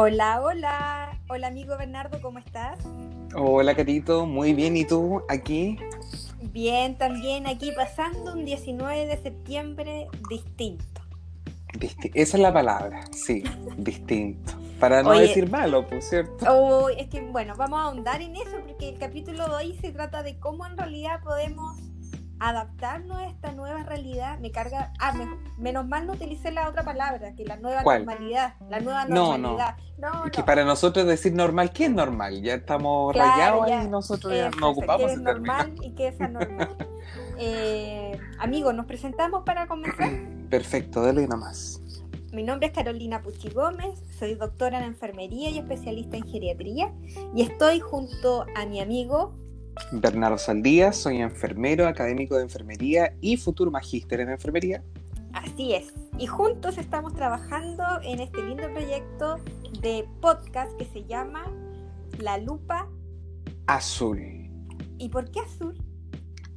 Hola, hola. Hola amigo Bernardo, ¿cómo estás? Hola, Carito, muy bien. ¿Y tú aquí? Bien, también aquí pasando un 19 de septiembre distinto. Esa es la palabra, sí, distinto. Para no decir malo, pues, ¿cierto? Oh, es que, bueno, vamos a ahondar en eso porque el capítulo de hoy se trata de cómo en realidad podemos adaptarnos a esta nueva realidad. Me carga. Ah, menos mal no utilicé la otra palabra, que la nueva normalidad. La nueva normalidad. No, no. que para nosotros decir normal, ¿qué es normal? Ya estamos rayados y nosotros ya no ocupamos ¿qué es normal y qué es anormal? eh, amigos, ¿nos presentamos para comenzar? Perfecto, dale nada más. Mi nombre es Carolina Puchi Gómez, soy doctora en enfermería y especialista en geriatría y estoy junto a mi amigo Bernardo Saldías, soy enfermero, académico de enfermería y futuro magíster en enfermería. Así es. Y juntos estamos trabajando en este lindo proyecto de podcast que se llama La Lupa Azul. ¿Y por qué azul?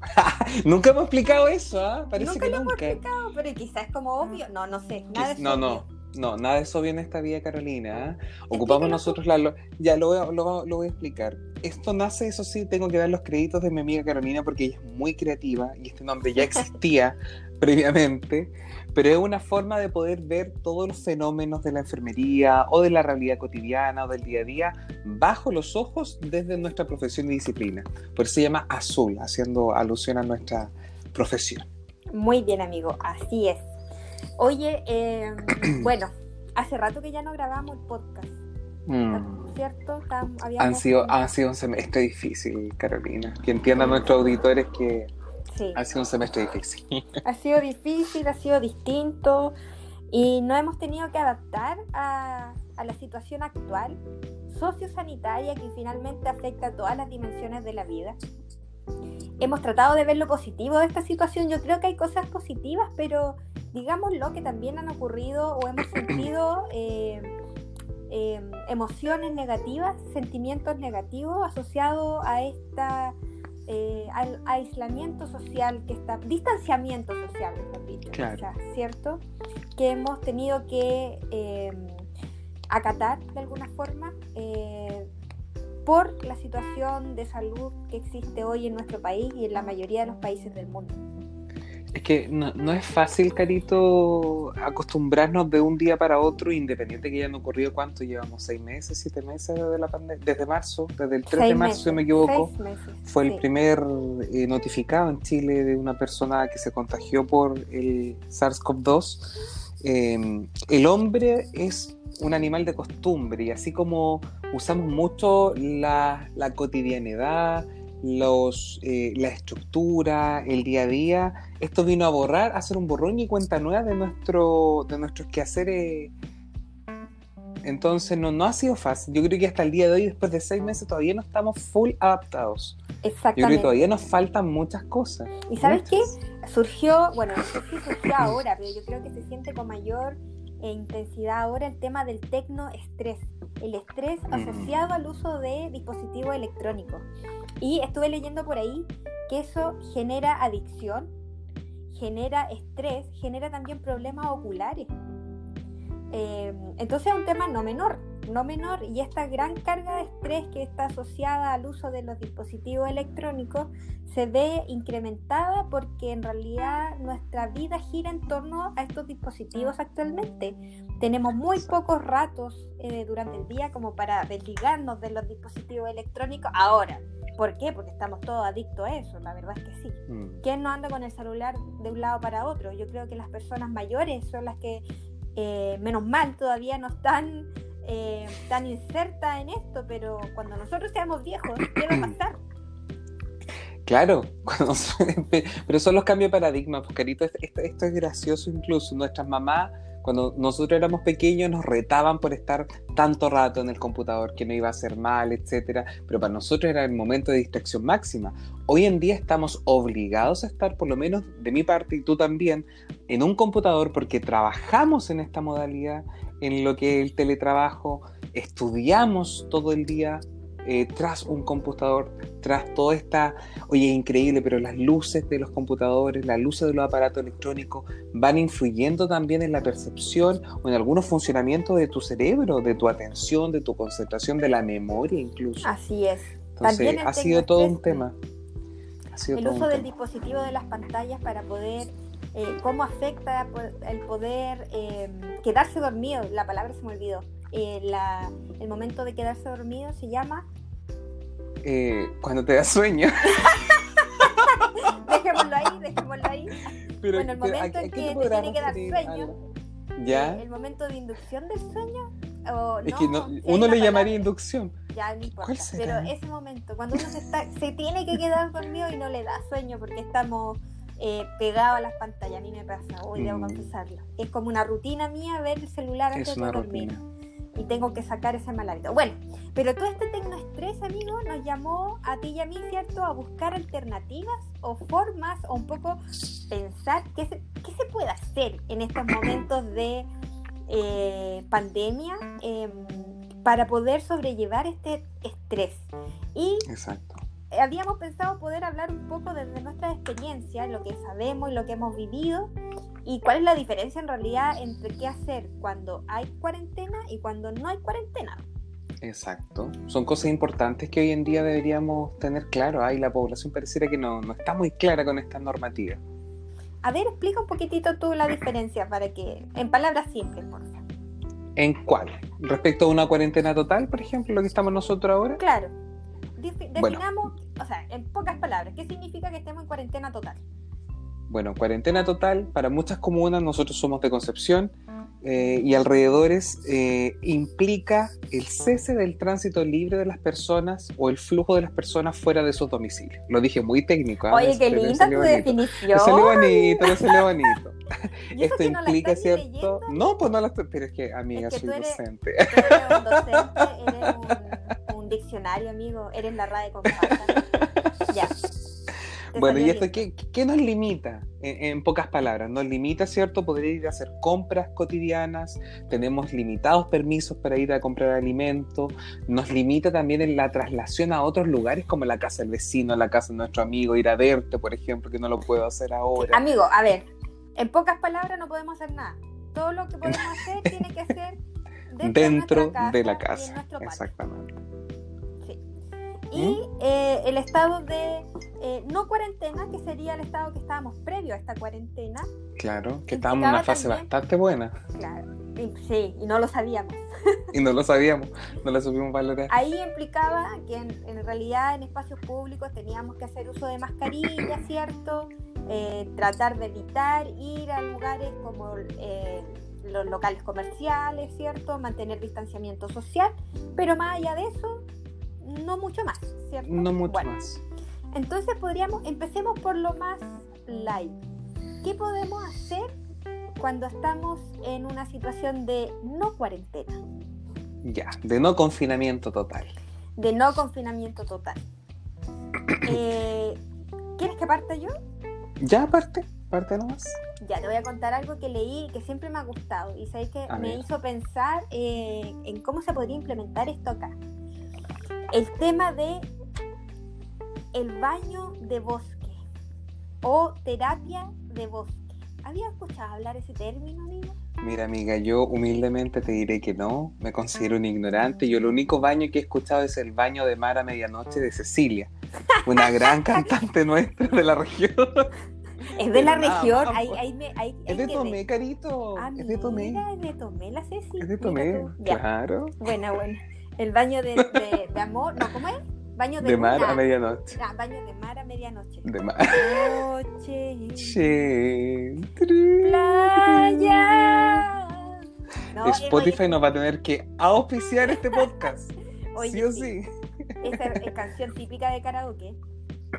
nunca hemos explicado eso, ¿ah? Parece nunca que lo hemos explicado, pero quizás es como obvio. No, no sé. Nada es no, no. No, nada de eso viene esta vida, Carolina. ¿ah? Ocupamos nosotros la... ya lo, lo, lo, voy a explicar. Esto nace, eso sí, tengo que dar los créditos de mi amiga Carolina porque ella es muy creativa y este nombre ya existía previamente, pero es una forma de poder ver todos los fenómenos de la enfermería o de la realidad cotidiana o del día a día bajo los ojos desde nuestra profesión y disciplina. Por eso se llama Azul, haciendo alusión a nuestra profesión. Muy bien, amigo, así es. Oye, em, bueno, hace rato que ya no grabamos el podcast. Mm. ¿Cierto? Han, sido, ha sido un semestre difícil, Carolina. Que entiendan nuestros auditores que ha sido un semestre difícil. Ha sido difícil, ha sido distinto y no hemos tenido que adaptar a, a la situación actual sociosanitaria que finalmente afecta a todas las dimensiones de la vida hemos tratado de ver lo positivo de esta situación. Yo creo que hay cosas positivas, pero digámoslo que también han ocurrido o hemos sentido eh, eh, emociones negativas, sentimientos negativos asociados a esta eh, al aislamiento social que está, distanciamiento social, mejor dicho, ¿cierto? Que hemos tenido que acatar de alguna forma por la situación de salud que existe hoy en nuestro país y en la mayoría de los países del mundo. Es que no, es fácil, Carito, acostumbrarnos de un día para otro, independiente que hayan ocurrido cuánto, llevamos seis meses, siete meses desde la pandemia, desde marzo, desde el 3 de marzo, si me equivoco, fue el primer eh, notificado en Chile de una persona que se contagió por el SARS-CoV-2. Eh, el hombre es un animal de costumbre y así como usamos mucho la, la cotidianidad, los, eh, la estructura, el día a día, esto vino a borrar, a hacer un borrón y cuenta nueva de, nuestro, de nuestros quehaceres. Entonces no, no ha sido fácil. Yo creo que hasta el día de hoy, después de seis meses, todavía no estamos full adaptados. Exactamente. Yo creo que todavía nos faltan muchas cosas. ¿Y sabes qué? Surgió, bueno, no sé si surgió ahora, pero yo creo que se siente con mayor e intensidad ahora el tema del tecnoestrés, el estrés mm. asociado al uso de dispositivos electrónicos. Y estuve leyendo por ahí que eso genera adicción, genera estrés, genera también problemas oculares. Eh, entonces es un tema no menor, no menor, y esta gran carga de estrés que está asociada al uso de los dispositivos electrónicos se ve incrementada porque en realidad nuestra vida gira en torno a estos dispositivos actualmente. Tenemos muy pocos ratos eh, durante el día como para desligarnos de los dispositivos electrónicos ahora. ¿Por qué? Porque estamos todos adictos a eso, la verdad es que sí. Mm. ¿Quién no anda con el celular de un lado para otro? Yo creo que las personas mayores son las que, eh, menos mal, todavía no están eh, tan insertas en esto, pero cuando nosotros seamos viejos, ¿qué va a pasar? Claro, pero son los cambios de paradigma, esto, esto, es gracioso incluso. Nuestras mamás, cuando nosotros éramos pequeños, nos retaban por estar tanto rato en el computador, que no iba a ser mal, etcétera. Pero para nosotros era el momento de distracción máxima. Hoy en día estamos obligados a estar, por lo menos de mi parte y tú también, en un computador porque trabajamos en esta modalidad, en lo que es el teletrabajo, estudiamos todo el día eh, tras un computador, tras toda esta, oye, increíble, pero las luces de los computadores, las luces de los aparatos electrónicos van influyendo también en la percepción o en algunos funcionamientos de tu cerebro, de tu atención, de tu concentración, de la memoria incluso. Así es. Entonces, ha sido todo un tema. el uso del dispositivo de las pantallas para poder eh, cómo afecta el poder eh, quedarse dormido, la palabra se me olvidó, eh, el momento de quedarse dormido se llama... cuando te da sueño. dejémoslo ahí, dejémoslo ahí. bueno, el momento en que te tiene que dar sueño, ¿Ya? el momento de inducción del sueño, es que uno le llamaría inducción. Ya, no importa. Pero ese momento, cuando uno se, está, se tiene que quedar dormido y no le da sueño porque estamos eh, pegado a las pantallas. A mí me pasa, hoy debo mm. confesarlo. Es como una rutina mía ver el celular antes de dormir. Y tengo que sacar ese mal hábito. Bueno, pero todo este tecnoestrés, amigo, nos llamó a ti y a mí, ¿cierto?, a buscar alternativas o formas o un poco pensar qué se, qué se puede hacer en estos momentos de eh, pandemia em, para poder sobrellevar este estrés. Y Exacto habíamos pensado poder hablar un poco desde nuestra experiencia, lo que sabemos y lo que hemos vivido, y cuál es la diferencia en realidad entre qué hacer cuando hay cuarentena y cuando no hay cuarentena. Exacto. Son cosas importantes que hoy en día deberíamos tener claro. Ahí la población pareciera que no, no está muy clara con esta normativa. A ver, explica un poquitito tú la diferencia para que, en palabras simples, por favor. ¿En cuál? ¿Respecto a una cuarentena total, por ejemplo, lo que estamos nosotros ahora? Claro definamos, o sea, en pocas palabras, ¿qué significa que estemos en cuarentena total? Bueno, cuarentena total, para muchas comunas, nosotros somos de Concepción eh, y alrededores, eh, implica el cese del tránsito libre de las personas o el flujo de las personas fuera de sus domicilios. Lo dije muy técnico. ¿eh? Oye, qué linda tu definición. Eso es bonito, eso bonito. Esto implica, ¿cierto? No, pues no lo estoy, pero es que, amiga, soy docente. eres un docente, eres un diccionario, amigo. Eres la RAE con Ya. Bueno, ¿y esto qué, qué, nos limita? En, pocas palabras, nos limita, ¿cierto? Poder ir a hacer compras cotidianas, tenemos limitados permisos para ir a comprar alimentos, nos limita también en la traslación a otros lugares como la casa del vecino, la casa de nuestro amigo, ir a verte, por ejemplo, que no lo puedo hacer ahora. Amigo, a ver, en pocas palabras no podemos hacer nada. Todo lo que podemos hacer tiene que ser dentro, de, la casa. Exactamente y eh, el estado de eh, no cuarentena, que sería el estado que estábamos previo a esta cuarentena. Claro, que estábamos en una fase bastante buena. Claro, sí, y no lo sabíamos. y no lo sabíamos, no lo supimos valorar. Ahí implicaba que en, realidad en espacios públicos teníamos que hacer uso de mascarilla, ¿cierto? Eh, tratar de evitar ir a lugares como los locales comerciales, ¿cierto? Mantener distanciamiento social, pero más allá de eso, no mucho más, ¿cierto? No mucho más. Entonces podríamos, empecemos por lo más light. ¿Qué podemos hacer cuando estamos en una situación de no cuarentena? Ya, de no confinamiento total. De no confinamiento total. Eh, ¿Quieres que parte yo? Ya, parte, parte nomás. Ya, te voy a contar algo que leí y que siempre me ha gustado y sabes que me hizo pensar eh, en cómo se podría implementar esto acá el tema de el baño de bosque o terapia de bosque. ¿Había escuchado hablar ese término, amiga? Mira, amiga, yo humildemente te diré que no, me considero un ignorante. Yo el único baño que he escuchado es el baño de mar a medianoche de Cecilia, una gran cantante nuestra de la región. Es de la región, ahí, es de Tomé, carito. Ah, es de Tomé. es de Tomé la Cecilia. Es de Tomé, claro. Buena, buena. El baño de, de, amor, ¿no? ¿Cómo es? Baño de, de mar a medianoche. Ah, baño de mar a medianoche. De mar. Noche. Playa. Spotify nos va a tener que auspiciar este podcast. sí o sí. Esa es canción típica de karaoke.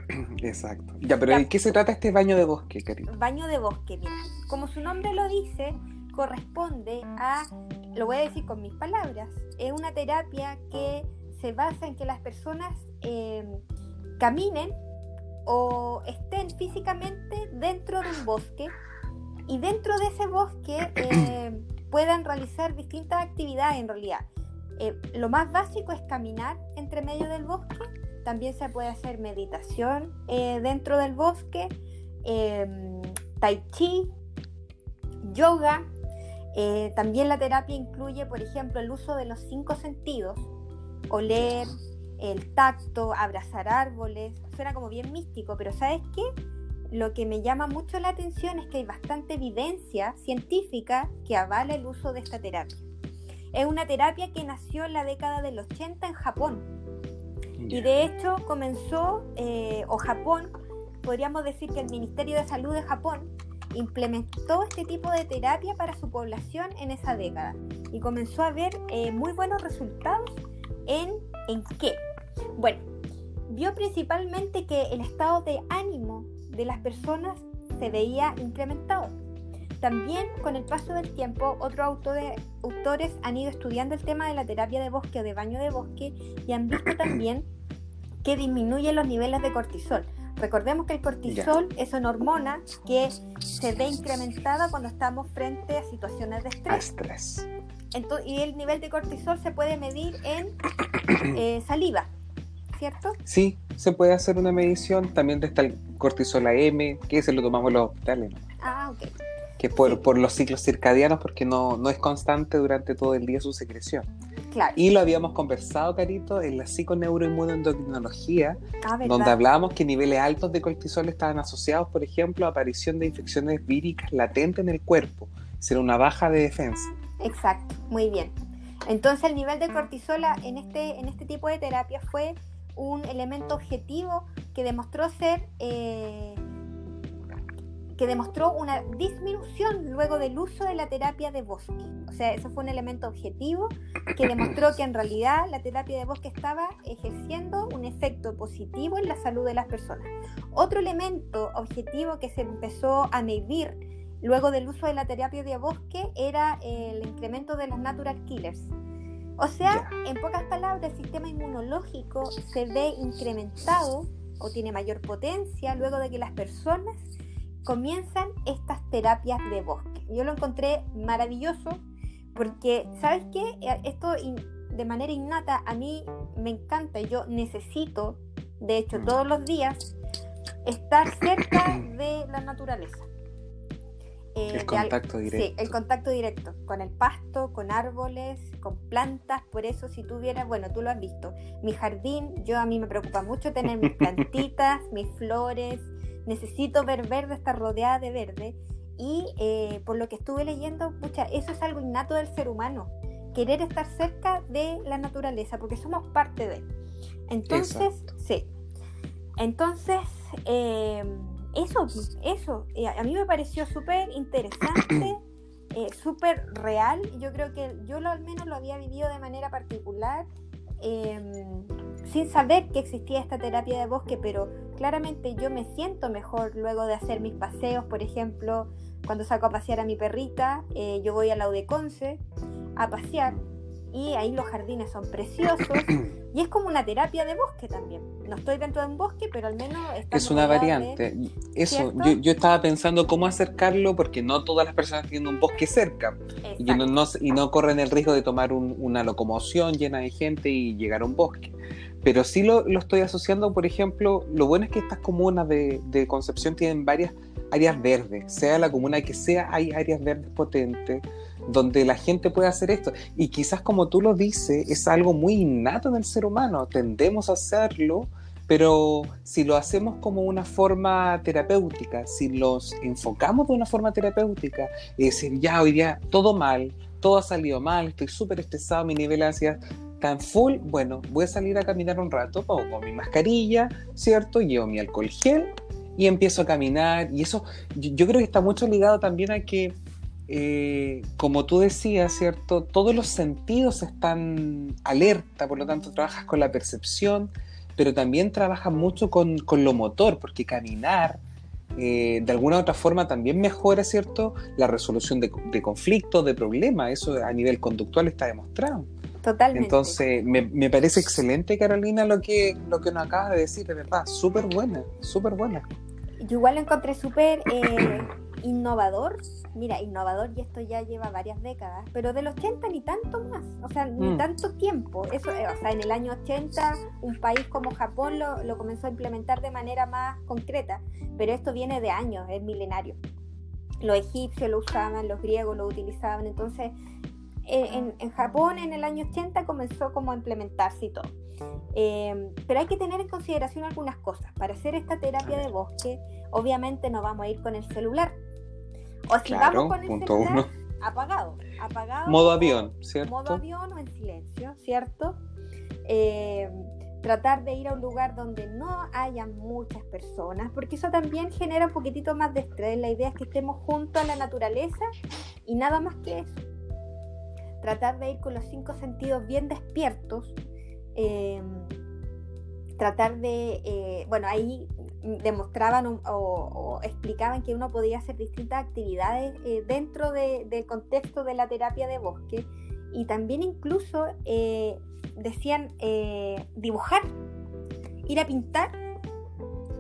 Exacto. Ya, pero ¿de qué se trata este baño de bosque, querido? Baño de bosque, mira. Como su nombre lo dice, corresponde a, lo voy a decir con mis palabras, es una terapia que se basa en que las personas em, caminen o estén físicamente dentro de un bosque y dentro de ese bosque em, puedan realizar distintas actividades en realidad. eh, lo más básico es caminar entre medio del bosque. También se puede hacer meditación eh, dentro del bosque, tai chi, yoga. Eh, también la terapia incluye, por ejemplo, el uso de los cinco sentidos, oler, el tacto, abrazar árboles. Suena como bien místico, pero ¿sabes qué? Lo que me llama mucho la atención es que hay bastante evidencia científica que avala el uso de esta terapia. Es una terapia que nació en la década del 80 en Japón. Y de hecho comenzó, eh, o Japón, podríamos decir que el Ministerio de Salud de Japón implementó este tipo de terapia para su población en esa década y comenzó a ver eh, muy buenos resultados en, en qué. Bueno, vio principalmente que el estado de ánimo de las personas se veía incrementado. También con el paso del tiempo, otros autores han ido estudiando el tema de la terapia de bosque o de baño de bosque y han visto también que disminuye los niveles de cortisol. Recordemos que el cortisol es una hormona que se ve incrementada cuando estamos frente a situaciones de estrés. y el nivel de cortisol se puede medir en eh, saliva, ¿cierto? Sí, se puede hacer una medición. También está el cortisol AM, que se lo tomamos en los hospitales. Ah, ok que por, por los ciclos circadianos, porque no, no, es constante durante todo el día su secreción. Claro. Y lo habíamos conversado, Carito, en la psiconeuroinmunoendocrinología, ah, donde hablábamos que niveles altos de cortisol estaban asociados, por ejemplo, a aparición de infecciones víricas latentes en el cuerpo, ser una baja de defensa. Exacto, muy bien. Entonces el nivel de cortisol en este, en este tipo de terapia fue un elemento objetivo que demostró ser eh, que demostró una disminución luego del uso de la terapia de bosque. O sea, eso fue un elemento objetivo que demostró que en realidad la terapia de bosque estaba ejerciendo un efecto positivo en la salud de las personas. Otro elemento objetivo que se empezó a medir luego del uso de la terapia de bosque era el incremento de los natural killers. O sea, en pocas palabras, el sistema inmunológico se ve incrementado o tiene mayor potencia luego de que las personas comienzan estas terapias de bosque. Yo lo encontré maravilloso porque, ¿sabes qué? Eh, esto de manera innata a mí me encanta, yo necesito, de hecho, mm. todos los días, estar cerca de la naturaleza. Eh, el contacto directo. Sí, el contacto directo, con el pasto, con árboles, con plantas. Por eso, si tuviera, bueno, tú lo has visto, mi jardín, yo a mí me preocupa mucho tener mis plantitas, mis flores, necesito ver verde, estar rodeada de verde. Y eh, por lo que estuve leyendo, pucha, eso es algo innato del ser humano, querer estar cerca de la naturaleza, porque somos parte de. Entonces, sí. Entonces, eh, eso, eso, eh, a mí me pareció súper interesante, súper real. Yo creo que yo lo, al menos lo había vivido de manera particular Em, sin saber que existía esta terapia de bosque, pero claramente yo me siento mejor luego de hacer mis paseos, por ejemplo, cuando saco a pasear a mi perrita, eh, yo voy a la Udeconce a pasear y ahí los jardines son preciosos y es como una terapia de bosque también. No estoy dentro de un bosque, pero al menos es una variante. Eso, yo, yo, estaba pensando cómo acercarlo porque no todas las personas tienen un bosque cerca y no, y no, corren el riesgo de tomar una locomoción llena de gente y llegar a un bosque. Pero sí lo, lo, estoy asociando, por ejemplo, lo bueno es que estas comunas de, Concepción tienen varias áreas verdes, sea la comuna que sea, hay áreas verdes potentes donde la gente puede hacer esto. Y quizás como tú lo dices, es algo muy innato en el ser humano, tendemos a hacerlo, pero si lo hacemos como una forma terapéutica, si los enfocamos de una forma terapéutica, y decir, ya hoy día todo mal, todo ha salido mal, estoy súper estresado, mi nivel de ansiedad tan full, bueno, voy a salir a caminar un rato, pongo mi mascarilla, ¿cierto? Llevo mi alcohol gel y empiezo a caminar. Y eso yo creo que está mucho ligado también a que eh, como tú decías, ¿cierto? Todos los sentidos están alerta, por lo tanto trabajas con la percepción, pero también trabajas mucho con, lo motor, porque caminar eh, de alguna u otra forma también mejora, ¿cierto? La resolución de, conflictos, de problemas, eso a nivel conductual está demostrado. Totalmente. Entonces, me, parece excelente, Carolina, lo que, lo que nos acabas de decir, de verdad, súper buena, súper buena. Yo igual lo encontré súper... Eh innovador, mira, innovador y esto ya lleva varias décadas, pero del 80 ni tanto más, o sea, ni Mm. tanto tiempo. Eso, eh, o sea, en el año 80 un país como Japón lo, lo comenzó a implementar de manera más concreta, pero esto viene de años, es milenario. Los egipcios lo usaban, los griegos lo utilizaban, entonces en, en Japón en el año 80 comenzó como a implementarse y todo. Eh, pero hay que tener en consideración algunas cosas. Para hacer esta terapia de bosque, obviamente no vamos a ir con el celular. O si Claro, vamos con el celular, uno. apagado. apagado Modo o- avión, ¿cierto? Modo avión o en silencio, ¿cierto? Eh, tratar de ir a un lugar donde no haya muchas personas, porque eso también genera un poquitito más de estrés. La idea es que estemos junto a la naturaleza y nada más que eso. Tratar de ir con los cinco sentidos bien despiertos. eh, tratar de, eh, bueno, ahí demostraban o, explicaban que uno podía hacer distintas actividades eh, dentro de- del contexto de la terapia de bosque y también incluso eh, decían dibujar, ir a pintar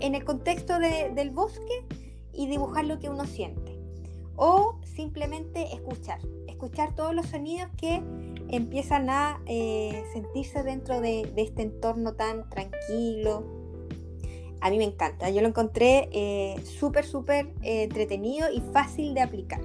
en el contexto de- del bosque y dibujar lo que uno siente. O simplemente escuchar, escuchar todos los sonidos que empiezan a eh, sentirse dentro de, este entorno tan tranquilo. A mí me encanta, yo lo encontré eh, súper, súper eh, entretenido y fácil de aplicar.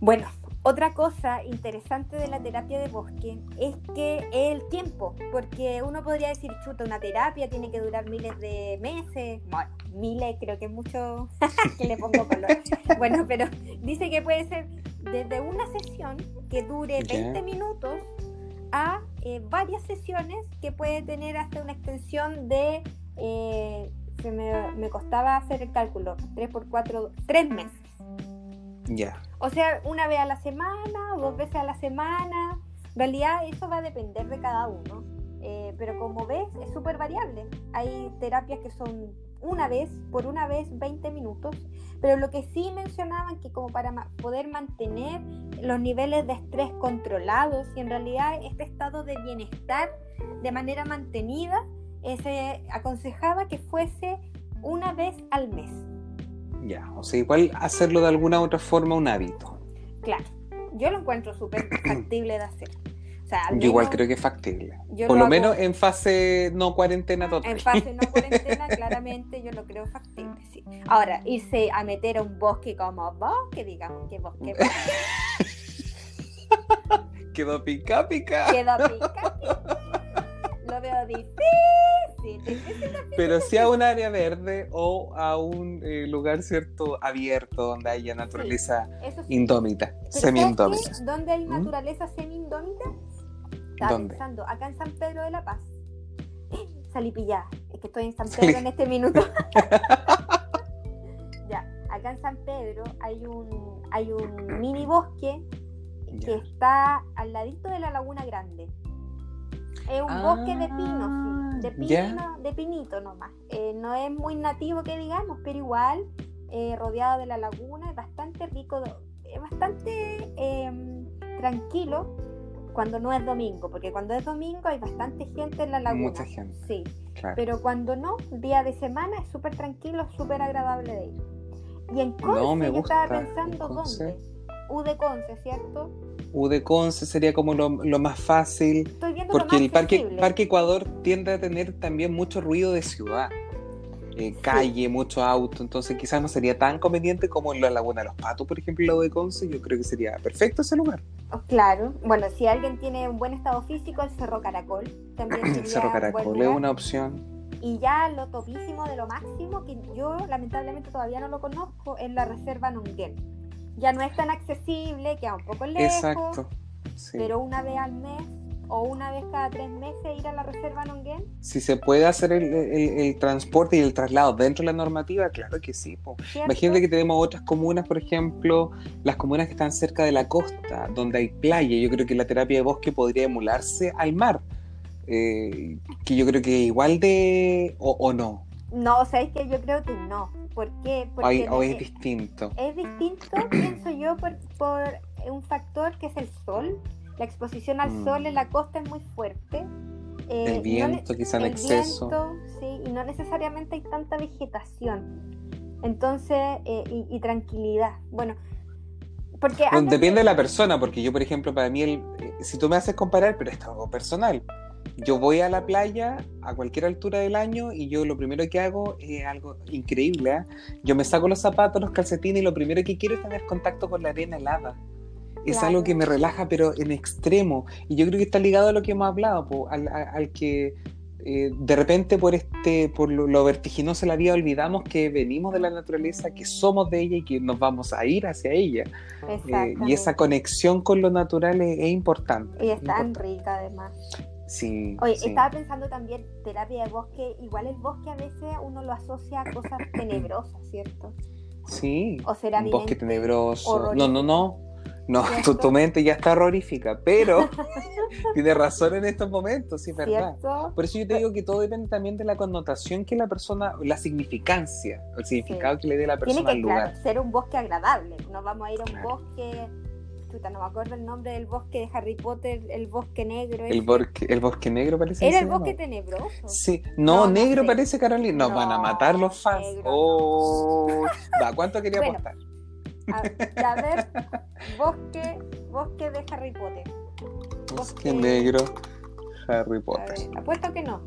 Bueno, otra cosa interesante de la terapia de bosque es que el tiempo, porque uno podría decir, chuta, una terapia tiene que durar miles de meses, bueno, miles creo que es mucho que le pongo color. Bueno, pero dice que puede ser desde una sesión que dure Ya. 20 minutos a eh, varias sesiones que puede tener hasta una extensión de, eh, se me, me costaba hacer el cálculo, 3 por 4, 3 meses. Ya. O sea, una vez a la semana dos veces a la semana. En realidad eso va a depender de cada uno. Eh, pero como ves, es súper variable. Hay terapias que son una vez, por una vez, 20 minutos. Pero lo que sí mencionaban que como para ma- poder mantener los niveles de estrés controlados y en realidad este estado de bienestar de manera mantenida, eh, se aconsejaba que fuese una vez al mes. Ya. O sea, igual hacerlo de alguna otra forma un hábito. Claro, yo lo encuentro súper factible de hacer. O sea, al Yo igual creo que es factible. Por lo lo menos en fase no cuarentena total. en fase no cuarentena, claramente yo lo creo factible, sí. Ahora, irse a meter a un bosque como bosque, digamos, que bosque, Quedó pica pica. queda pica, pica. Lo veo difícil, difícil. Pero sí a un área verde o a un eh, lugar cierto abierto donde haya naturaleza sí. indómita, semi-indómita. ¿Dónde hay ¿Mm? naturaleza semi-indómita? Estaba ¿Dónde? pensando, acá en San Pedro de la Paz. Salí pillada, es que estoy en San Salí. Pedro en este minuto. ya, acá en San Pedro hay un, hay un mini bosque que Ya. está al ladito de la Laguna Grande. Es un bosque de pinos, sí, de Ah, pino, ya. de pinito nomás. Eh, no es muy nativo que digamos, pero igual eh, rodeado de la laguna, es bastante rico, es bastante em, tranquilo cuando no es domingo, porque cuando es domingo hay bastante gente en la laguna. Mucha gente. Sí, Claro. pero cuando no, día de semana es súper tranquilo, súper agradable de ir. Y en Conce No, me yo estaba pensando dónde. U de Conce, ¿cierto? U de Conce sería como lo, lo más fácil, Estoy viendo lo porque más el parque, parque Ecuador tiende a tener también mucho ruido de ciudad. Eh, calle, mucho auto, entonces quizás no sería tan conveniente como en la Laguna de los Patos, por ejemplo, el lado de Conce, yo creo que sería perfecto ese lugar. Oh, Claro, bueno, si alguien tiene un buen estado físico, el Cerro Caracol también sería Cerro un Caracol es una opción. Y ya lo topísimo de lo máximo, que yo lamentablemente todavía no lo conozco, es la Reserva Nonguén. Ya no es tan accesible, queda un poco lejos, Exacto. Sí. pero una vez al mes o una vez cada tres meses ir a la Reserva Nonguén. Si se puede hacer el, el- el transporte y el traslado dentro de la normativa, claro que sí. Imagínate que tenemos otras comunas, por ejemplo, las comunas que están cerca de la costa, donde hay playa. Yo creo que la terapia de bosque podría emularse al mar. Eh, que yo creo que igual de... o, o no, No, o sea, es que yo creo que no. ¿Por qué? Porque o es distinto. es distinto, pienso yo, por, por un factor que es el sol. La exposición al sol en la mm. costa es muy fuerte. el viento, quizá en exceso. sí, y no necesariamente hay tanta vegetación. Entonces, y, tranquilidad. Bueno, porque depende de la persona, porque yo, por ejemplo, para mí, el, si tú me haces comparar, pero es algo personal yo voy a la playa a cualquier altura del año y yo lo primero que hago es algo increíble. ¿eh? Yo me saco los zapatos, los calcetines y lo primero que quiero es tener contacto con la arena helada. Es algo que me relaja, pero en extremo. Y yo creo que está ligado a lo que hemos hablado, al, que eh, de repente por este por lo, vertiginoso de la vida olvidamos que venimos de la naturaleza, que somos de ella y que nos vamos a ir hacia ella. Eh, y esa conexión con lo natural es, importante. Y es tan rica además. Sí. Oye, estaba pensando también, terapia de bosque, igual el bosque a veces uno lo asocia a cosas tenebrosas, ¿cierto? Sí. O será un bosque tenebroso. No, no, no. No, tu, mente ya está horrorífica, pero tiene razón en estos momentos, sí, es verdad. Por eso yo te digo que todo depende también de la connotación que la persona, la significancia, el significado que le dé la persona Tiene que, al lugar. Claro, ser un bosque agradable. No vamos a ir a un bosque no me acuerdo el nombre del bosque de Harry Potter, el bosque negro. El, bosque, el bosque negro parece. Era el bosque tenebroso. Sí, no, negro parece Carolina. Nos van a matar los fans. oh, ¿cuánto quería apostar? A, ver, bosque, bosque de Harry Potter. Bosque, negro, Harry Potter. apuesto que no.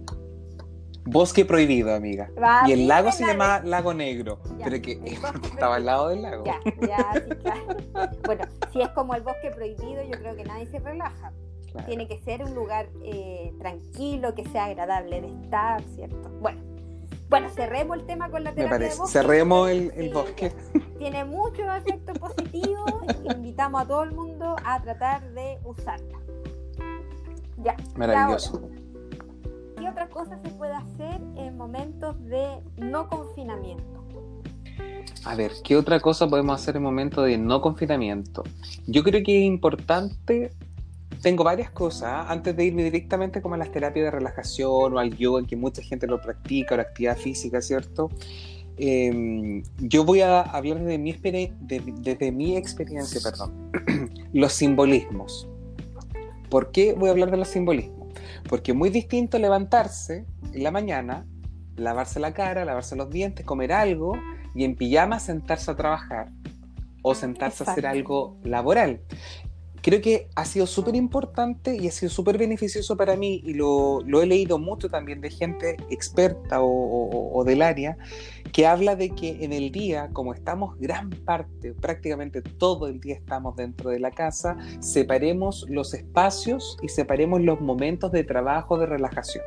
Bosque prohibido, amiga. y el lago se llama Lago Negro, pero que estaba al lado del lago. Ya, ya, sí, claro. Bueno, si es como el bosque prohibido, yo creo que nadie se relaja. Tiene que ser un lugar eh, tranquilo, que sea agradable de estar, ¿cierto? Bueno, bueno, cerremos el tema con la terapia Me parece. Cerremos el, bosque. Tiene muchos efectos positivos invitamos a todo el mundo a tratar de usarla. Ya. Maravilloso. ¿Qué otra cosa se puede hacer en momentos de no confinamiento? A ver, ¿qué otra cosa podemos hacer en momentos de no confinamiento? Yo creo que es importante, tengo varias cosas, ¿ah? antes de irme directamente como a las terapias de relajación o al yoga, que mucha gente lo practica, o la actividad física, ¿cierto? Em, yo voy a hablar de mi desde mi experiencia, perdón, los simbolismos. ¿Por qué voy a hablar de los simbolismos? Porque es muy distinto levantarse en la mañana, lavarse la cara, lavarse los dientes, comer algo y en pijama sentarse a trabajar o sentarse a hacer algo laboral. Creo que ha sido súper importante y ha sido súper beneficioso para mí y lo, he leído mucho también de gente experta o del área que habla de que en el día, como estamos gran parte, prácticamente todo el día estamos dentro de la casa, separemos los espacios y separemos los momentos de trabajo, de relajación.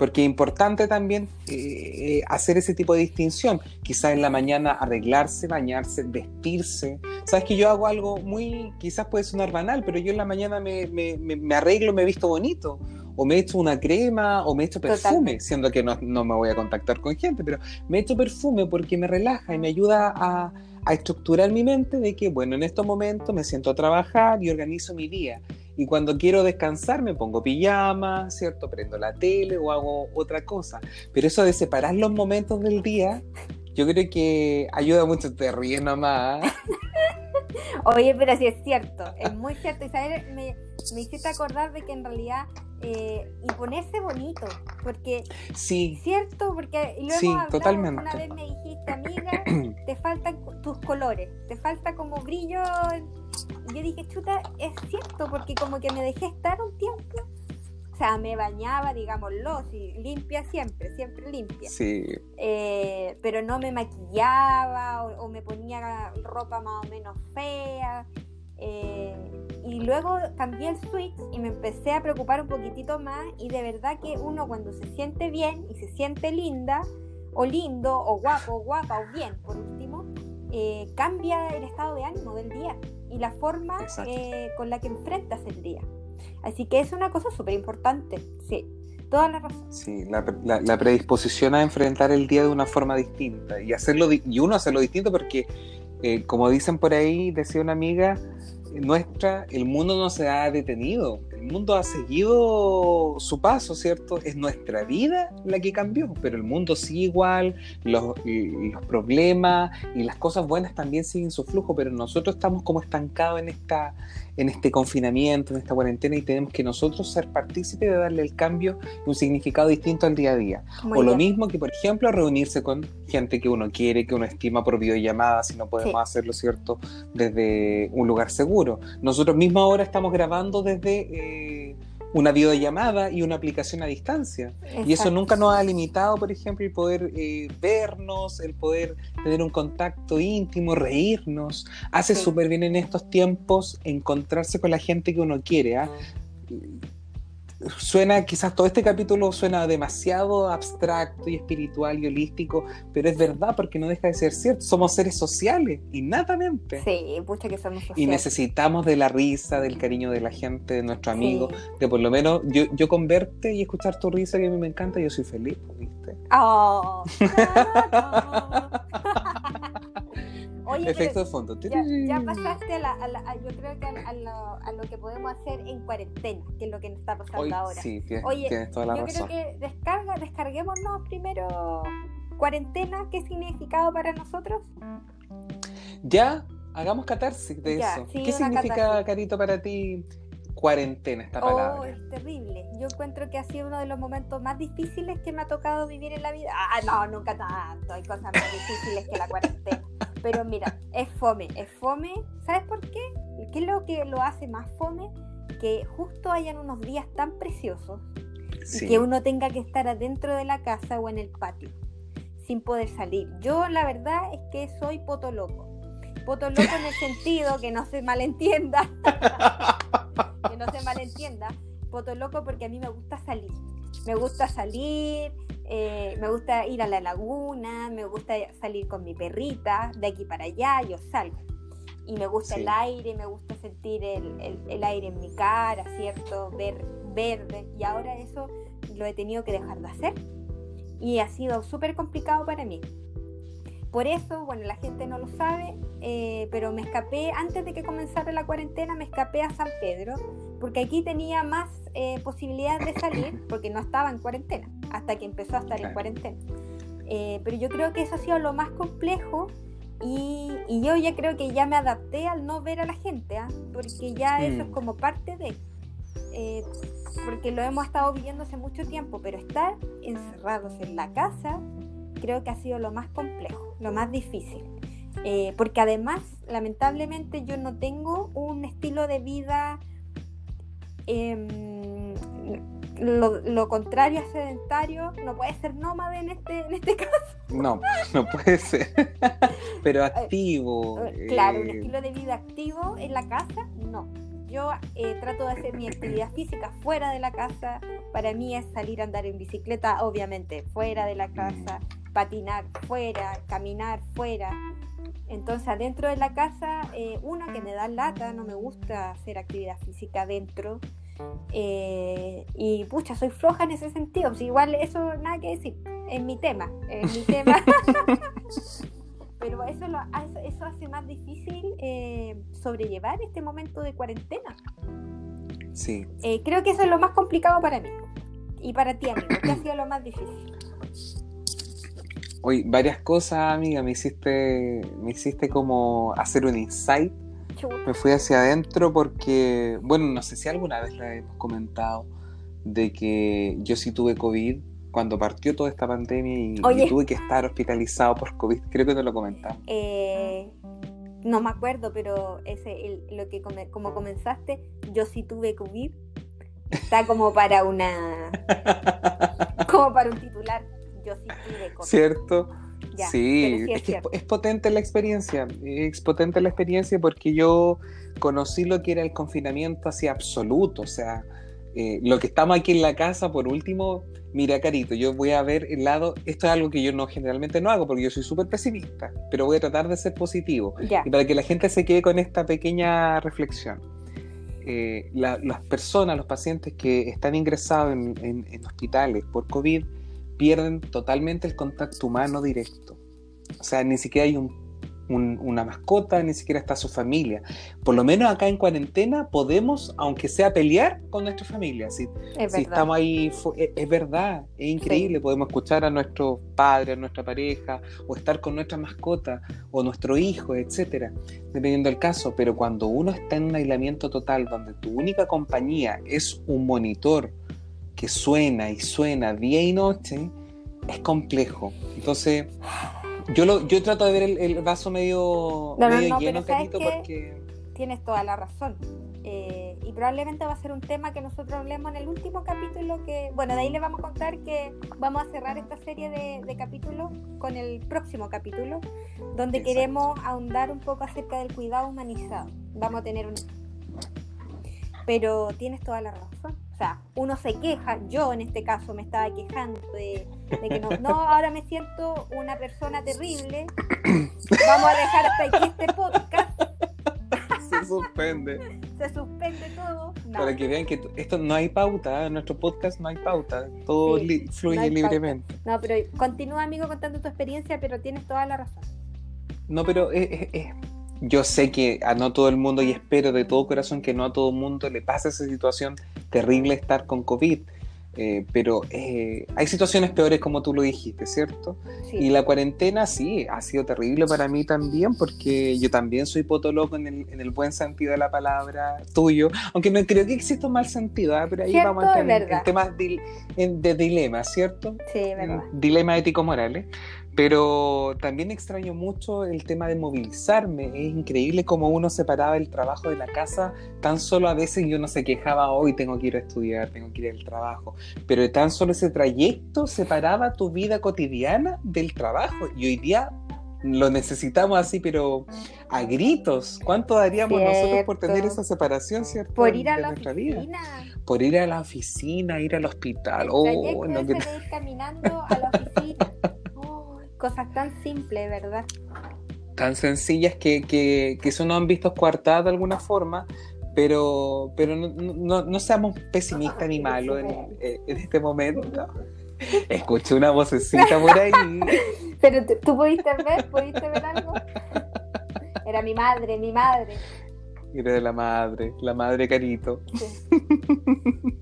Porque es importante también eh, eh, hacer ese tipo de distinción. Quizás en la mañana arreglarse, bañarse, vestirse. Sabes que yo hago algo muy, quizás puede sonar banal, pero yo en la mañana me, me, me arreglo, me visto bonito o me echo una crema o me echo perfume, siendo que no, no, me voy a contactar con gente, pero me echo perfume porque me relaja y me ayuda a, a estructurar mi mente de que, bueno, en estos momentos me siento a trabajar y organizo mi día. Y cuando quiero descansar me pongo pijama, ¿cierto? Prendo la tele o hago otra cosa. Pero eso de separar los momentos del día, yo creo que ayuda mucho. Te ríes nomás. Oye, pero sí es cierto, es muy cierto. Y sabes, me, me hiciste acordar de que en realidad eh, y ponerse bonito, porque sí, cierto, porque luego totalmente. una vez me dijiste, amiga, te faltan tus colores, te falta como brillo. Y yo dije, chuta, es cierto, porque como que me dejé estar un tiempo. O sea, me bañaba, digámoslo, sí, limpia siempre, siempre limpia. Sí. Eh, pero no me maquillaba o, o me ponía ropa más o menos fea. Eh, y luego cambié el switch y me empecé a preocupar un poquitito más y de verdad que uno cuando se siente bien y se siente linda o lindo o guapo o guapa o bien por último, eh, cambia el estado de ánimo del día y la forma eh, con la que enfrentas el día. Así que es una cosa súper importante, sí, toda la razón. Sí, la, predisposición a enfrentar el día de una forma distinta y, hacerlo, y uno hacerlo distinto porque, como dicen por ahí, decía una amiga, nuestra, el mundo no se ha detenido, el mundo ha seguido su paso, ¿cierto? Es nuestra vida la que cambió, pero el mundo sigue igual, los, los problemas y las cosas buenas también siguen su flujo, pero nosotros estamos como estancados en esta en este confinamiento, en esta cuarentena y tenemos que nosotros ser partícipes de darle el cambio un significado distinto al día a día. o lo mismo que, por ejemplo, reunirse con gente que uno quiere, que uno estima por videollamada, si no podemos hacerlo, ¿cierto?, desde un lugar seguro. Nosotros mismos ahora estamos grabando desde... Eh, una videollamada y una aplicación a distancia. Y eso nunca nos ha limitado, por ejemplo, el poder eh, vernos, el poder tener un contacto íntimo, reírnos. Hace súper bien en estos tiempos encontrarse con la gente que uno quiere. ¿ah? Suena, quizás todo este capítulo suena demasiado abstracto y espiritual y holístico, pero es verdad porque no deja de ser cierto. Somos seres sociales, innatamente. Sí, pucha que somos sociales. Y necesitamos de la risa, del cariño de la gente, de nuestro amigo, que por lo menos yo, yo con verte y escuchar tu risa, que a mí me encanta, yo soy feliz, ¿viste? Oh. Efecto de fondo. Ya, pasaste a, la, yo creo que a, lo, que podemos hacer en cuarentena, que es lo que nos está pasando ahora. Sí, Oye, toda la yo creo que descarga, descarguémonos primero cuarentena, ¿qué significado para nosotros? Ya, hagamos catarsis de eso. ¿Qué significa, Carito, para ti cuarentena esta palabra? Oh, es terrible. Yo encuentro que ha sido uno de los momentos más difíciles que me ha tocado vivir en la vida. Ah, no, nunca tanto. Hay cosas más difíciles que la cuarentena. Pero mira, es fome, es fome. ¿Sabes por qué? ¿Qué es lo que lo hace más fome? Que justo hayan unos días tan preciosos y que uno tenga que estar adentro de la casa o en el patio sin poder salir. Yo la verdad es que soy poto loco. Poto loco en el sentido que no se malentienda. que no se malentienda. Poto loco porque a mí me gusta salir. Me gusta salir, eh, me gusta ir a la laguna, me gusta salir con mi perrita, de aquí para allá, yo salgo. Y me gusta el aire, me gusta sentir el, aire en mi cara, ¿cierto? Ver verde. Y ahora eso lo he tenido que dejar de hacer. Y ha sido súper complicado para mí. Por eso, bueno, la gente no lo sabe, eh, pero me escapé, antes de que comenzara la cuarentena, me escapé a San Pedro, porque aquí tenía más eh, posibilidades de salir, porque no estaba en cuarentena, hasta que empezó a estar en cuarentena. Eh, pero yo creo que eso ha sido lo más complejo y, yo ya creo que ya me adapté al no ver a la gente, ¿ah? porque ya eso es mm. como parte de... porque lo hemos estado viviendo hace mucho tiempo, pero estar encerrados en la casa creo que ha sido lo más complejo, lo más difícil. Eh, porque además, lamentablemente, yo no tengo un estilo de vida em, lo, contrario a sedentario. No puede ser nómade en este, en este caso. No, no puede ser. Pero eh, activo. Eh, claro, un estilo de vida activo en la casa, no. Yo trato de hacer mi actividad física fuera de la casa. Para mí es salir a andar en bicicleta, obviamente, fuera de la casa patinar fuera, caminar fuera. Entonces, adentro de la casa, eh, una que me da lata, no me gusta hacer actividad física dentro. Eh, y pucha, soy floja en ese sentido. Pues igual eso nada que decir, es mi tema, es mi tema. Pero eso, lo, eso hace más difícil eh, sobrellevar este momento de cuarentena. Sí. creo que eso es lo más complicado para mí. Y para ti, amigo, ¿qué ha sido lo más difícil? Hoy varias cosas, amiga, me hiciste, me hiciste como hacer un insight. Me fui hacia adentro porque, bueno, no sé si alguna vez la hemos comentado, de que yo sí tuve COVID cuando partió toda esta pandemia y, tuve que estar hospitalizado por COVID. Creo que te lo comentamos. Eh, no me acuerdo, pero ese, lo que como comenzaste, yo sí tuve COVID, está como para una, como para un titular yo sí tuve ¿Cierto? sí, es, potente la experiencia, es potente la experiencia porque yo conocí lo que era el confinamiento así absoluto, o sea, eh, lo que estamos aquí en la casa, por último, mira Carito, yo voy a ver el lado, esto es algo que yo no generalmente no hago porque yo soy súper pesimista, pero voy a tratar de ser positivo y para que la gente se quede con esta pequeña reflexión. Eh, las personas, los pacientes que están ingresados en hospitales por COVID, pierden totalmente el contacto humano directo. O sea, ni siquiera hay un una mascota, ni siquiera está su familia. Por lo menos acá en cuarentena podemos, aunque sea pelear con nuestra familia. Si, si estamos ahí, e, es, verdad, es increíble, podemos escuchar a nuestro padre, a nuestra pareja, o estar con nuestra mascota, o nuestro hijo, etcétera, dependiendo del caso. Pero cuando uno está en un aislamiento total, donde tu única compañía es un monitor que suena y suena día y noche, es complejo. Entonces yo, lo, yo trato de ver el, vaso medio, lleno, Carito, porque... Tienes toda la razón. Eh, y probablemente va a ser un tema que nosotros hablemos en el último capítulo que, bueno, de ahí les vamos a contar que vamos a cerrar esta serie de, capítulos con el próximo capítulo, donde queremos ahondar un poco acerca del cuidado humanizado. Vamos a tener un... Pero tienes toda la razón sea, uno se queja, yo en este caso me estaba quejando de, que no, no, ahora me siento una persona terrible, vamos a dejar hasta aquí este podcast. Se suspende. Se suspende todo. Para que vean que esto no hay pauta, ¿eh? en nuestro podcast no hay pauta, todo fluye libremente. No, pero continúa amigo contando tu experiencia, pero tienes toda la razón. No, pero es, yo sé que a no todo el mundo y espero de todo corazón que no a todo el mundo le pase esa situación terrible estar con COVID. Eh, pero eh, hay situaciones peores como tú lo dijiste, ¿cierto? Y la cuarentena sí, ha sido terrible para mí también porque yo también soy potoloco en el, en el buen sentido de la palabra tuyo, aunque no creo que exista un mal sentido, ¿ah? pero ahí vamos a entrar en, temas de, de dilema, ¿cierto? Sí, verdad. Dilema ético-morales. Pero también extraño mucho el tema de movilizarme. Es increíble cómo uno separaba el trabajo de la casa. Tan solo a veces yo no se quejaba, hoy tengo que ir a estudiar, tengo que ir al trabajo. Pero tan solo ese trayecto separaba tu vida cotidiana del trabajo. Y hoy día lo necesitamos así, pero a gritos. ¿Cuánto daríamos nosotros por tener esa separación, cierto? Por ir a la oficina. Vida? Por ir a la oficina, ir al hospital. El oh, no, que... ir caminando a la oficina. Cosas tan simples, ¿verdad? Tan sencillas que, que, que eso no han visto coartadas de alguna forma, pero, pero no, no, seamos pesimistas ni malos en, en, este momento. Escuché una vocecita por ahí. pero tú pudiste ver, pudiste ver algo. Era mi madre, mi madre. Era de la madre, la madre Carito.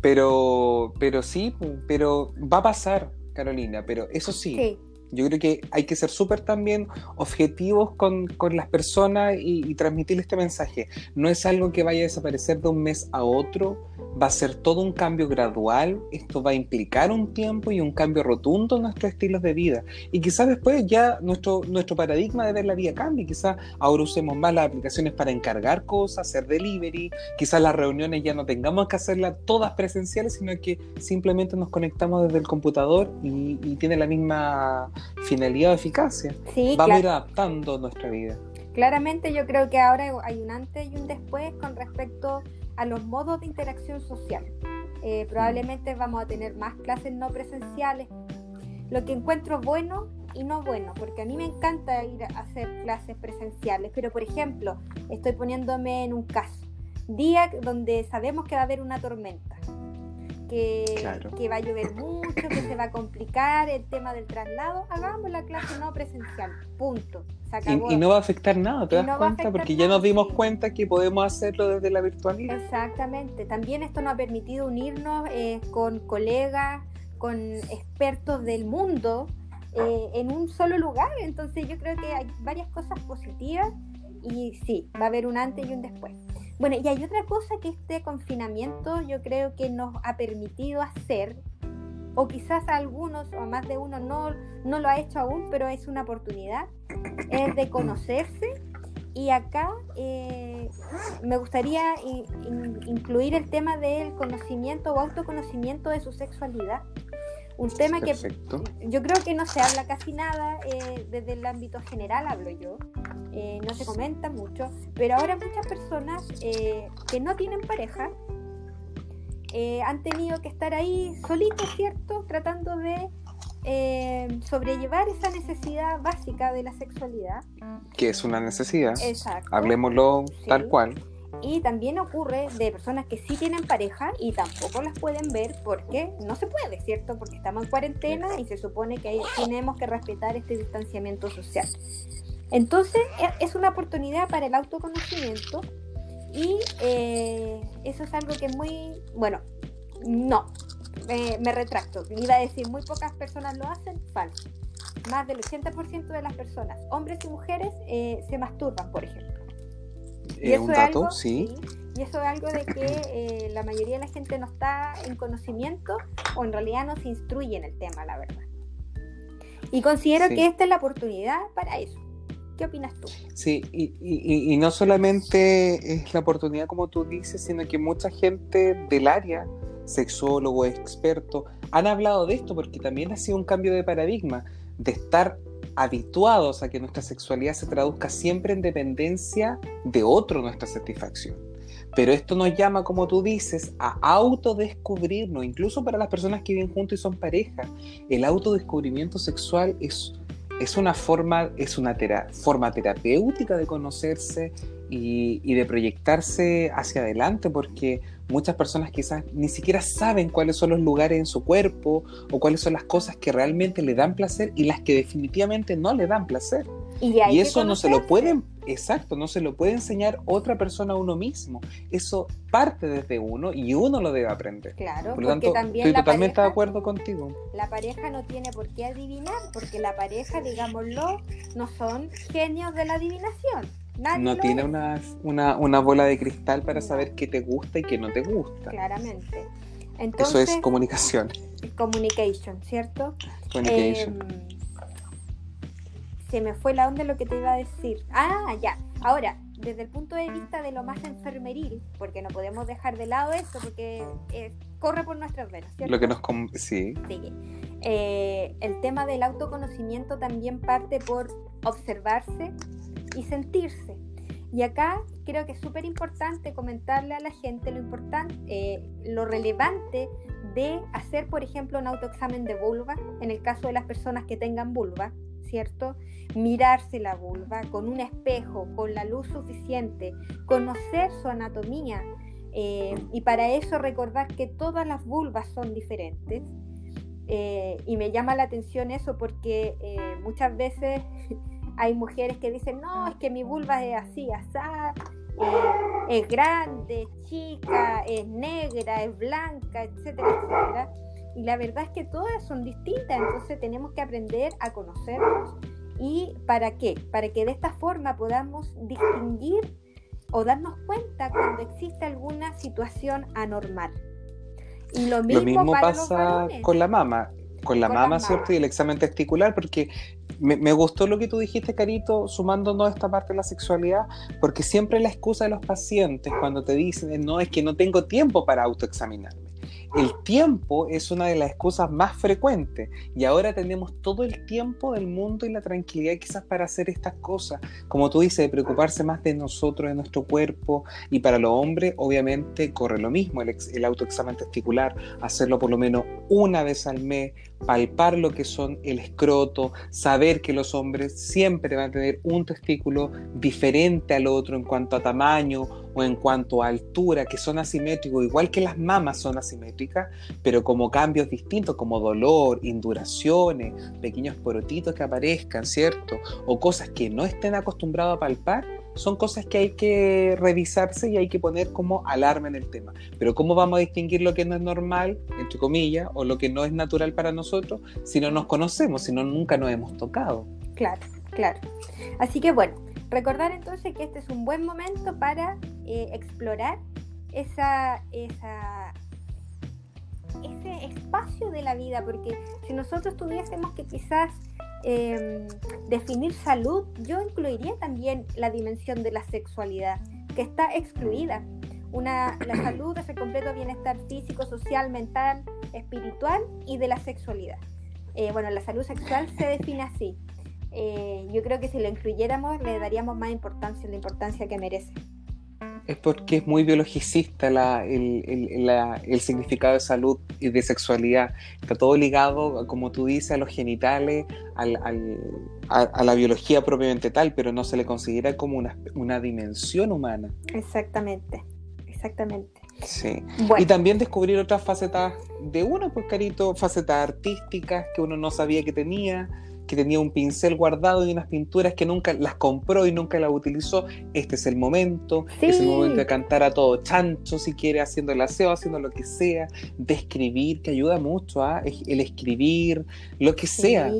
pero, pero sí, pero va a pasar. Carolina, pero eso sí, yo creo que hay que ser súper también objetivos con, las personas y, y, transmitirle este mensaje. No es algo que vaya a desaparecer de un mes a otro, va a ser todo un cambio gradual, esto va a implicar un tiempo y un cambio rotundo en nuestros estilos de vida. Y quizás después ya nuestro, nuestro paradigma de ver la vida cambie, quizás ahora usemos más las aplicaciones para encargar cosas, hacer delivery, quizás las reuniones ya no tengamos que hacerlas todas presenciales, sino que simplemente nos conectamos desde el computador y, tiene la misma finalidad o eficacia. Vamos a ir adaptando nuestra vida. Claramente yo creo que ahora hay un antes y un después con respecto a los modos de interacción social. Eh, probablemente vamos a tener más clases no presenciales, lo que encuentro bueno y no bueno, porque a mí me encanta ir a hacer clases presenciales, pero por ejemplo, estoy poniéndome en un caso, día donde sabemos que va a haber una tormenta, que, que va a llover mucho, que se va a complicar el tema del traslado, hagamos la clase no presencial, punto. Y, no va a afectar nada, ¿te das cuenta? Porque ya nos dimos cuenta que podemos hacerlo desde la virtualidad. Exactamente. También esto nos ha permitido unirnos eh, con colegas, con expertos del mundo eh, en un solo lugar. Entonces yo creo que hay varias cosas positivas y sí, va a haber un antes y un después. Bueno, y hay otra cosa que este confinamiento yo creo que nos ha permitido hacer, o quizás a algunos o a más de uno no, no lo ha hecho aún, pero es una oportunidad, es de conocerse. Y acá eh, me gustaría incluir el tema del conocimiento o autoconocimiento de su sexualidad. Un tema que yo creo que no se habla casi nada eh, desde el ámbito general, hablo yo. Eh, no se comenta mucho, pero ahora muchas personas eh, que no tienen pareja eh, han tenido que estar ahí solitos, ¿cierto? Tratando de sobrellevar esa necesidad básica de la sexualidad. Que es una necesidad. Exacto. Hablemoslo tal cual. Y también ocurre de personas que sí tienen pareja y tampoco las pueden ver porque no se puede, ¿cierto? Porque estamos en cuarentena y se supone que tenemos que respetar este distanciamiento social. Entonces, e, es una oportunidad para el autoconocimiento y eh, eso es algo que es muy, bueno, no, me retracto. Iba a decir, muy pocas personas lo hacen, falso. Más del 80% de las personas, hombres y mujeres, eh, se masturban, por ejemplo. Y un dato, sí. Y eso es algo de que eh, la mayoría de la gente no está en conocimiento o en realidad no se instruye en el tema, la verdad. Y considero que esta es la oportunidad para eso. ¿Qué opinas tú? Sí, y, y, y, no solamente es la oportunidad como tú dices, sino que mucha gente del área, sexólogos, expertos, han hablado de esto porque también ha sido un cambio de paradigma, de estar habituados a que nuestra sexualidad se traduzca siempre en dependencia de otro nuestra satisfacción. Pero esto nos llama, como tú dices, a autodescubrirnos, incluso para las personas que viven juntos y son pareja. El autodescubrimiento sexual es es una forma, es una forma terapéutica de conocerse y, de proyectarse hacia adelante, porque muchas personas quizás ni siquiera saben cuáles son los lugares en su cuerpo o cuáles son las cosas que realmente le dan placer y las que definitivamente no le dan placer. Y, eso no se lo pueden, exacto, no se lo puede enseñar otra persona a uno mismo. Eso parte desde uno y uno lo debe aprender. Claro, por lo tanto, también estoy totalmente de acuerdo contigo. La pareja no tiene por qué adivinar, porque la pareja, digámoslo, no son genios de la adivinación. No tiene una, una, una, bola de cristal para saber qué te gusta y qué no te gusta. Claramente. Eso es comunicación. Communication, ¿cierto? Communication. Em, se me fue la onda lo que te iba a decir. Ah, ya. Ahora, desde el punto de vista de lo más enfermeril, porque no podemos dejar de lado eso, porque eh, corre por nuestras venas. Lo que nos... Sí. sí. Eh, el tema del autoconocimiento también parte por observarse y sentirse. Y acá creo que es súper importante comentarle a la gente lo importante, eh, lo relevante de hacer, por ejemplo, un autoexamen de vulva, en el caso de las personas que tengan vulva, ¿cierto? Mirarse la vulva con un espejo, con la luz suficiente, conocer su anatomía eh, y para eso recordar que todas las vulvas son diferentes. Eh, y me llama la atención eso porque eh, muchas veces hay mujeres que dicen, no, es que mi vulva es así, así, es grande, es chica, es negra, es blanca, etcétera, etcétera y la verdad es que todas son distintas, entonces tenemos que aprender a conocernos. ¿Y para qué? Para que de esta forma podamos distinguir o darnos cuenta cuando existe alguna situación anormal. Y lo mismo, pasa con la mama, con la mama, ¿cierto? Y el examen testicular, porque me, gustó lo que tú dijiste, Carito, sumándonos a esta parte de la sexualidad, porque siempre la excusa de los pacientes cuando te dicen, no, es que no tengo tiempo para autoexaminarme el tiempo es una de las excusas más frecuentes y ahora tenemos todo el tiempo del mundo y la tranquilidad quizás para hacer estas cosas, como tú dices, de preocuparse más de nosotros, de nuestro cuerpo y para los hombres obviamente corre lo mismo, el, el autoexamen testicular, hacerlo por lo menos una vez al mes, palpar lo que son el escroto, saber que los hombres siempre van a tener un testículo diferente al otro en cuanto a tamaño o en cuanto a altura, que son asimétricos, igual que las mamas son asimétricas, pero como cambios distintos, como dolor, induraciones, pequeños porotitos que aparezcan, ¿cierto? O cosas que no estén acostumbrados a palpar, son cosas que hay que revisarse y hay que poner como alarma en el tema. Pero ¿cómo vamos a distinguir lo que no es normal, entre comillas, o lo que no es natural para nosotros si no nos conocemos, si no nunca nos hemos tocado? Claro, claro. Así que bueno, recordar entonces que este es un buen momento para eh, explorar esa, esa, ese espacio de la vida, porque si nosotros tuviésemos que quizás em, definir salud, yo incluiría también la dimensión de la sexualidad, que está excluida. Una, la salud es el completo bienestar físico, social, mental, espiritual y de la sexualidad. Eh, bueno, la salud sexual se define así. Eh, yo creo que si lo incluyéramos le daríamos más importancia, la importancia que merece. es porque es muy biologicista la, el, significado de salud y de sexualidad. Está todo ligado, como tú dices, a los genitales, al, a, la biología propiamente tal, pero no se le considera como una, una dimensión humana. Exactamente, exactamente. Sí. Y también descubrir otras facetas de uno, pues carito, facetas artísticas que uno no sabía que tenía que tenía un pincel guardado y unas pinturas que nunca las compró y nunca las utilizó. Este es el momento, es el momento de cantar a todo chancho, si quiere, haciendo el aseo, haciendo lo que sea, de escribir, que ayuda mucho, a ¿ah? el escribir, lo que sea.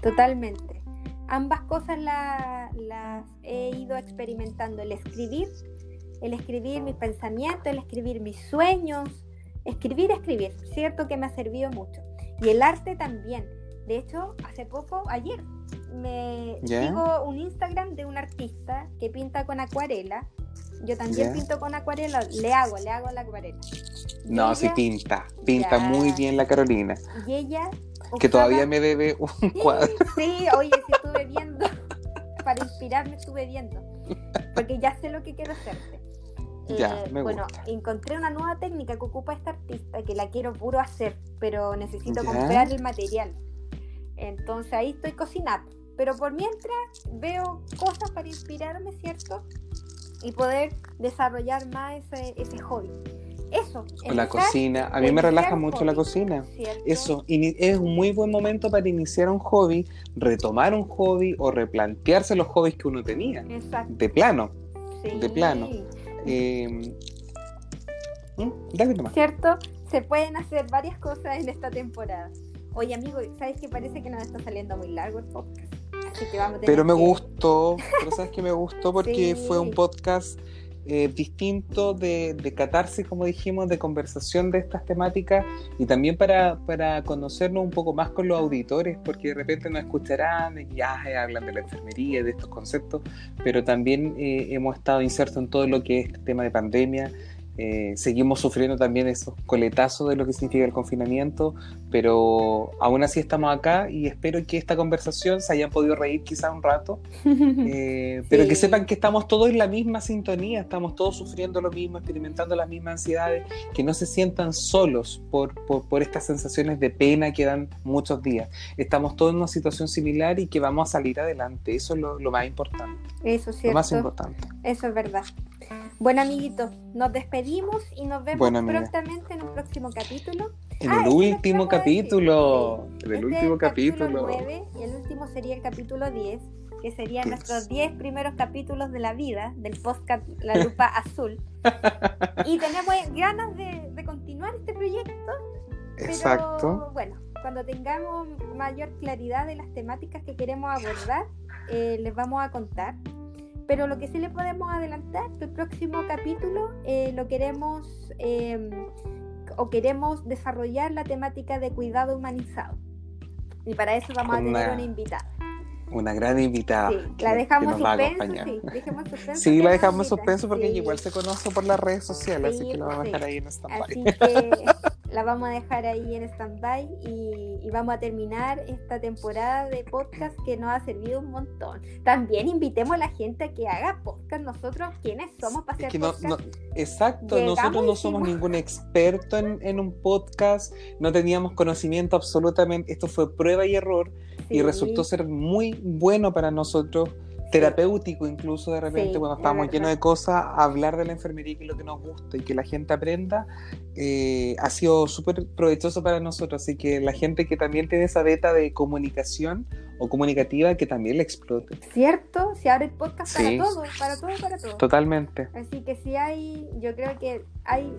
Totalmente. Ambas cosas las he ido experimentando, el escribir, el escribir mis pensamientos, el escribir mis sueños, escribir, escribir, cierto que me ha servido mucho. Y el arte también de hecho, hace poco, ayer, me sigo un Instagram de un artista que pinta con acuarela. Yo también pinto con acuarela, le hago, le hago la acuarela. no, sí pinta, pinta muy bien la Carolina. Y ella... Que todavía me debe un cuadro. Sí, oye, sí estuve viendo, para inspirarme estuve viendo, porque ya sé lo que quiero hacerte. Ya, eh, me bueno, encontré una nueva técnica que ocupa esta artista que la quiero puro hacer, pero necesito comprar el material. Entonces ahí estoy cocinando. Pero por mientras veo cosas para inspirarme, ¿cierto? Y poder desarrollar más ese, ese hobby. Eso. la cocina. A mí me relaja mucho la cocina. Eso. es un muy buen momento para iniciar un hobby, retomar un hobby o replantearse los hobbies que uno tenía. Exacto. De plano. De plano. Eh, ¿Cierto? Se pueden hacer varias cosas en esta temporada. Oye, amigo, ¿sabes qué? Parece que nos está saliendo muy largo el podcast. Así que vamos a Pero me gustó, pero ¿sabes que me gustó? Porque fue un podcast eh, distinto de, de catarsis, como dijimos, de conversación de estas temáticas y también para, para conocernos un poco más con los auditores, porque de repente nos escucharán y ya hablan de la enfermería, de estos conceptos, pero también eh, hemos estado insertos en todo lo que es el tema de pandemia, eh, seguimos sufriendo también esos coletazos de lo que significa el confinamiento, pero aún así estamos acá y espero que esta conversación se hayan podido reír quizá un rato, eh, pero que sepan que estamos todos en la misma sintonía, estamos todos sufriendo lo mismo, experimentando las mismas ansiedades, que no se sientan solos por, por, estas sensaciones de pena que dan muchos días. Estamos todos en una situación similar y que vamos a salir adelante, eso es lo, más importante. Eso es cierto. Lo más importante. Eso es verdad. Bueno, amiguitos, nos despedimos y nos vemos prontamente en un próximo capítulo. En ah, el último capítulo. En el este último capítulo. y el último sería el capítulo 10, que serían nuestros 10 primeros capítulos de la vida del podcast La Lupa Azul. y tenemos ganas de, continuar este proyecto. Exacto. bueno, cuando tengamos mayor claridad de las temáticas que queremos abordar, eh, les vamos a contar. Pero lo que sí le podemos adelantar, el próximo capítulo eh, lo queremos em, o queremos desarrollar la temática de cuidado humanizado. Y para eso vamos a tener una invitada. Una gran invitada. Sí, la dejamos suspenso, sí, sí, la dejamos suspenso porque igual se conoce por las redes sociales, así que la vamos a dejar ahí en stand Así que la vamos a dejar ahí en stand-by y, vamos a terminar esta temporada de podcast que nos ha servido un montón. También invitemos a la gente a que haga podcast. Nosotros, ¿quiénes somos para hacer podcast? exacto, nosotros no somos ningún experto en, un podcast, no teníamos conocimiento absolutamente, esto fue prueba y error y resultó ser muy bueno para nosotros terapéutico incluso de repente cuando estamos llenos de cosas, hablar de la enfermería y que lo que nos gusta y que la gente aprenda, eh, ha sido súper provechoso para nosotros. Así que la gente que también tiene esa beta de comunicación o comunicativa, que también le explote. ¿Cierto? Se abre el podcast para todo, para todo, para todo. Totalmente. Así que si hay, yo creo que hay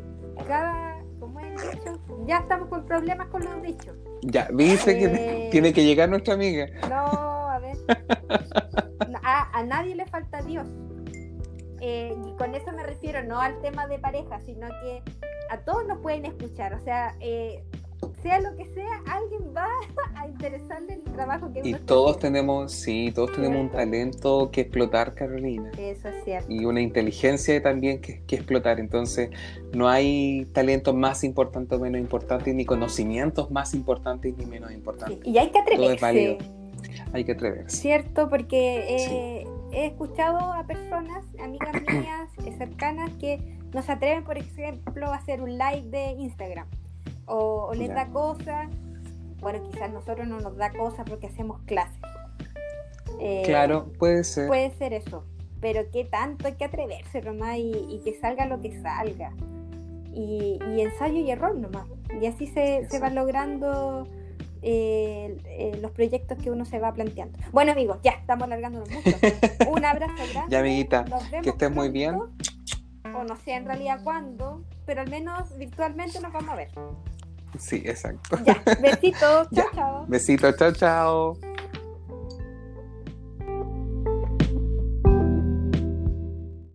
cada, ¿cómo es dicho? Ya estamos con problemas con los dichos. Ya, dice que eh, tiene que llegar nuestra amiga. No, a ver. a, nadie le falta Dios. Eh, y con eso me refiero no al tema de pareja, sino que a todos nos pueden escuchar. O sea, eh, sea lo que sea, alguien va a interesarle el trabajo que Y todos tenemos, sí, todos tenemos un talento que explotar, Carolina. Eso es cierto. Y una inteligencia también que, que explotar. Entonces, no hay talentos más importantes o menos importantes, ni conocimientos más importantes ni menos importantes. Y hay que atreverse hay que atreverse. Cierto, porque eh, he escuchado a personas, amigas mías cercanas, que no se atreven, por ejemplo, a hacer un live de Instagram. O, les da cosas. Bueno, quizás nosotros no nos da cosas porque hacemos clases. Eh, claro, puede ser. Puede ser eso. Pero qué tanto hay que atreverse nomás y, que salga lo que salga. Y, ensayo y error nomás. Y así se, se va logrando eh, eh, los proyectos que uno se va planteando. Bueno, amigos, ya estamos alargándonos mucho. Un abrazo grande. Ya, amiguita, que estés muy bien. O no sé en realidad cuándo, pero al menos virtualmente nos vamos a ver. Sí, exacto. Ya, besitos, chao, chao. Besitos, chao, chao.